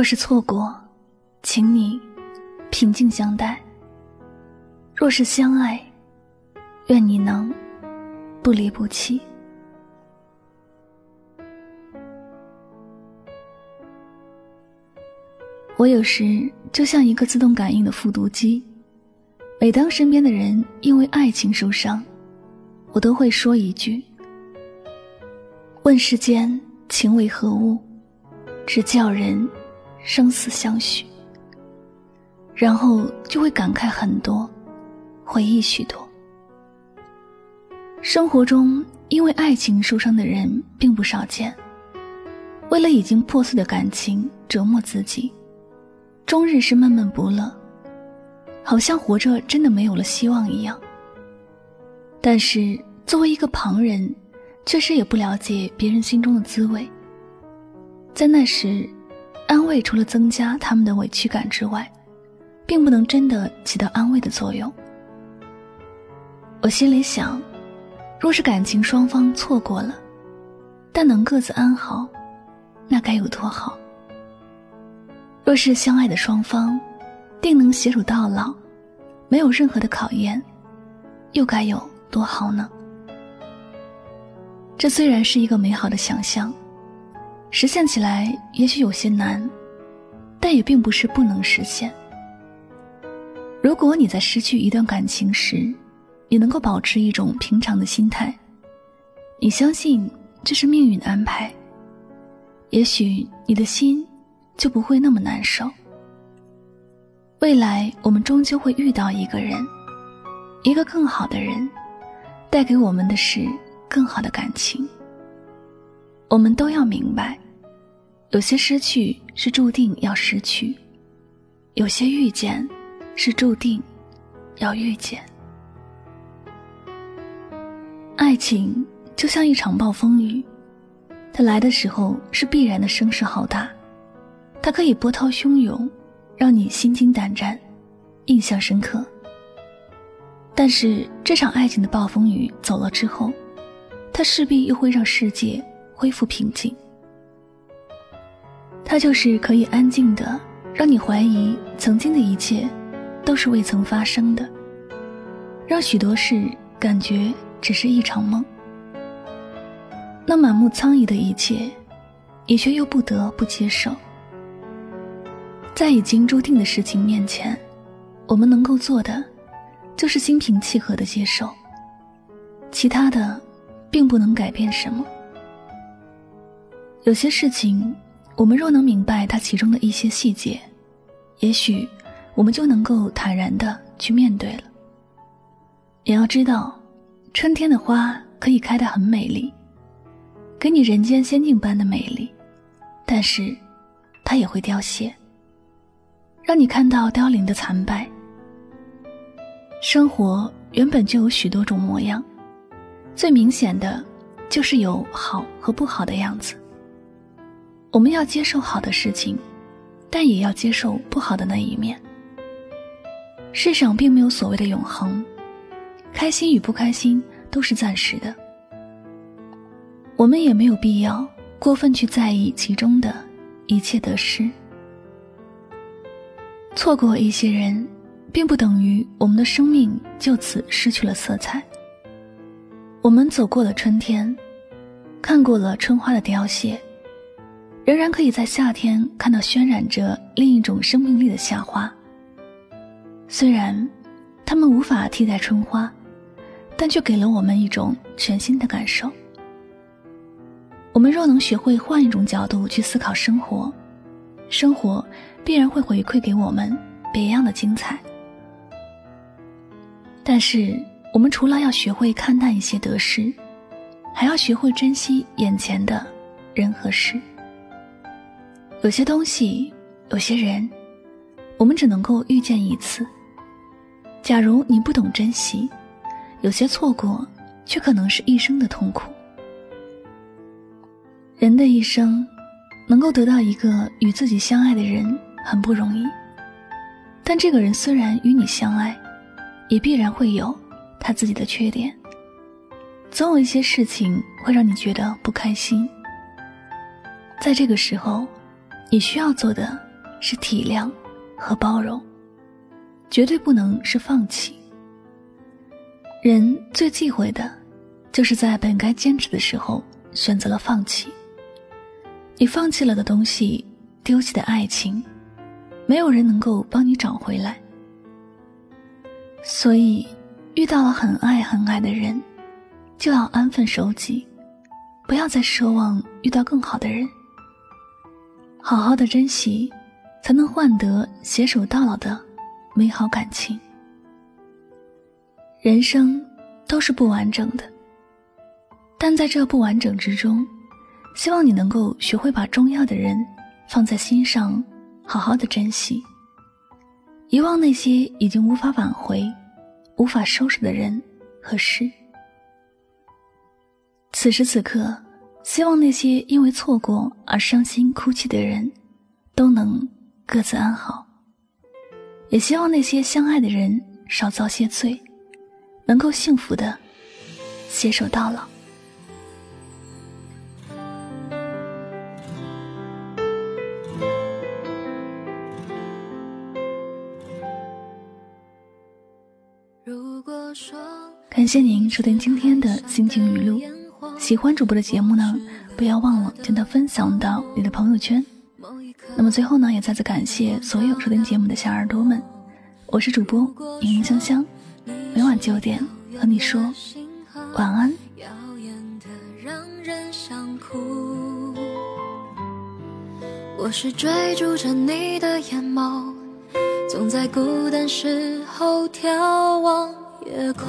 若是错过，请你平静相待；若是相爱，愿你能不离不弃。我有时就像一个自动感应的复读机，每当身边的人因为爱情受伤，我都会说一句：“问世间情为何物，只叫人。”生死相许，然后就会感慨很多，回忆许多。生活中因为爱情受伤的人并不少见，为了已经破碎的感情折磨自己，终日是闷闷不乐，好像活着真的没有了希望一样。但是作为一个旁人，确实也不了解别人心中的滋味，在那时。安慰除了增加他们的委屈感之外，并不能真的起到安慰的作用。我心里想，若是感情双方错过了，但能各自安好，那该有多好；若是相爱的双方，定能携手到老，没有任何的考验，又该有多好呢？这虽然是一个美好的想象。实现起来也许有些难，但也并不是不能实现。如果你在失去一段感情时，你能够保持一种平常的心态，你相信这是命运的安排，也许你的心就不会那么难受。未来我们终究会遇到一个人，一个更好的人，带给我们的是更好的感情。我们都要明白，有些失去是注定要失去，有些遇见是注定要遇见。爱情就像一场暴风雨，它来的时候是必然的声势浩大，它可以波涛汹涌，让你心惊胆战，印象深刻。但是这场爱情的暴风雨走了之后，它势必又会让世界。恢复平静，它就是可以安静的让你怀疑曾经的一切都是未曾发生的，让许多事感觉只是一场梦。那满目苍夷的一切，你却又不得不接受。在已经注定的事情面前，我们能够做的，就是心平气和的接受，其他的，并不能改变什么。有些事情，我们若能明白它其中的一些细节，也许我们就能够坦然的去面对了。也要知道，春天的花可以开得很美丽，给你人间仙境般的美丽，但是它也会凋谢，让你看到凋零的残败。生活原本就有许多种模样，最明显的，就是有好和不好的样子。我们要接受好的事情，但也要接受不好的那一面。世上并没有所谓的永恒，开心与不开心都是暂时的。我们也没有必要过分去在意其中的一切得失。错过一些人，并不等于我们的生命就此失去了色彩。我们走过了春天，看过了春花的凋谢。仍然可以在夏天看到渲染着另一种生命力的夏花。虽然它们无法替代春花，但却给了我们一种全新的感受。我们若能学会换一种角度去思考生活，生活必然会回馈给我们别样的精彩。但是，我们除了要学会看淡一些得失，还要学会珍惜眼前的人和事。有些东西，有些人，我们只能够遇见一次。假如你不懂珍惜，有些错过，却可能是一生的痛苦。人的一生，能够得到一个与自己相爱的人很不容易。但这个人虽然与你相爱，也必然会有他自己的缺点。总有一些事情会让你觉得不开心。在这个时候，你需要做的是体谅和包容，绝对不能是放弃。人最忌讳的，就是在本该坚持的时候选择了放弃。你放弃了的东西，丢弃的爱情，没有人能够帮你找回来。所以，遇到了很爱很爱的人，就要安分守己，不要再奢望遇到更好的人。好好的珍惜，才能换得携手到老的美好感情。人生都是不完整的，但在这不完整之中。希望你能够学会把重要的人放在心上，好好的珍惜。遗忘那些已经无法挽回、无法收拾的人和事。此时此刻，希望那些因为错过而伤心哭泣的人，都能各自安好。也希望那些相爱的人少遭些罪，能够幸福的携手到老。感谢您收听今天的心情语录，喜欢主播的节目呢，不要忘了将它分享到你的朋友圈。那么最后呢，也再次感谢所有收听节目的小耳朵们，我是主播莹莹香香，每晚九点和你说晚安。我是追逐着你的眼眸，总在孤单时候眺望。夜空，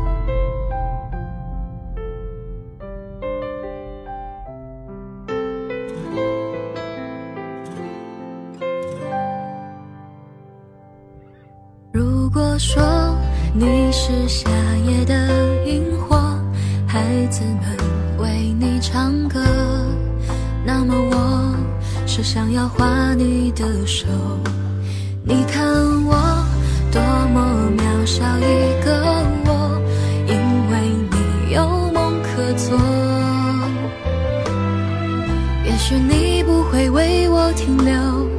你唱歌，那么我是想要画你的手。你看我多么渺小一个我，因为你有梦可做。也许你不会为我停留，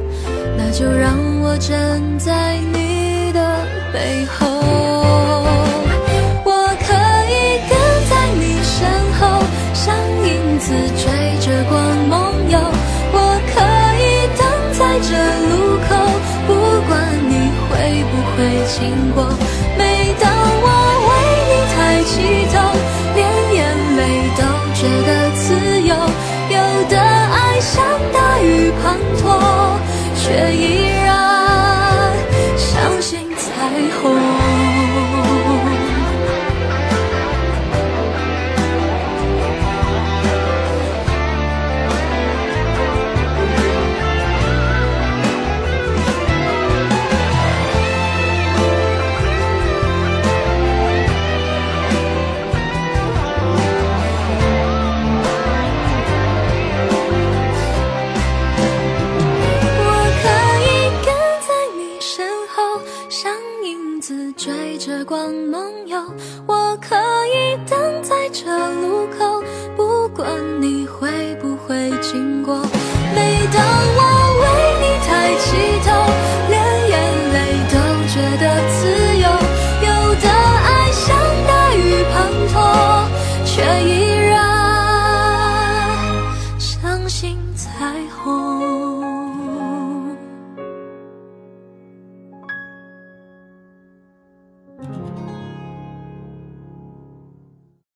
那就让我站在你的背后。经过。每当我为你抬起头，连眼泪都觉得自由。有的爱像大雨滂沱，却依此。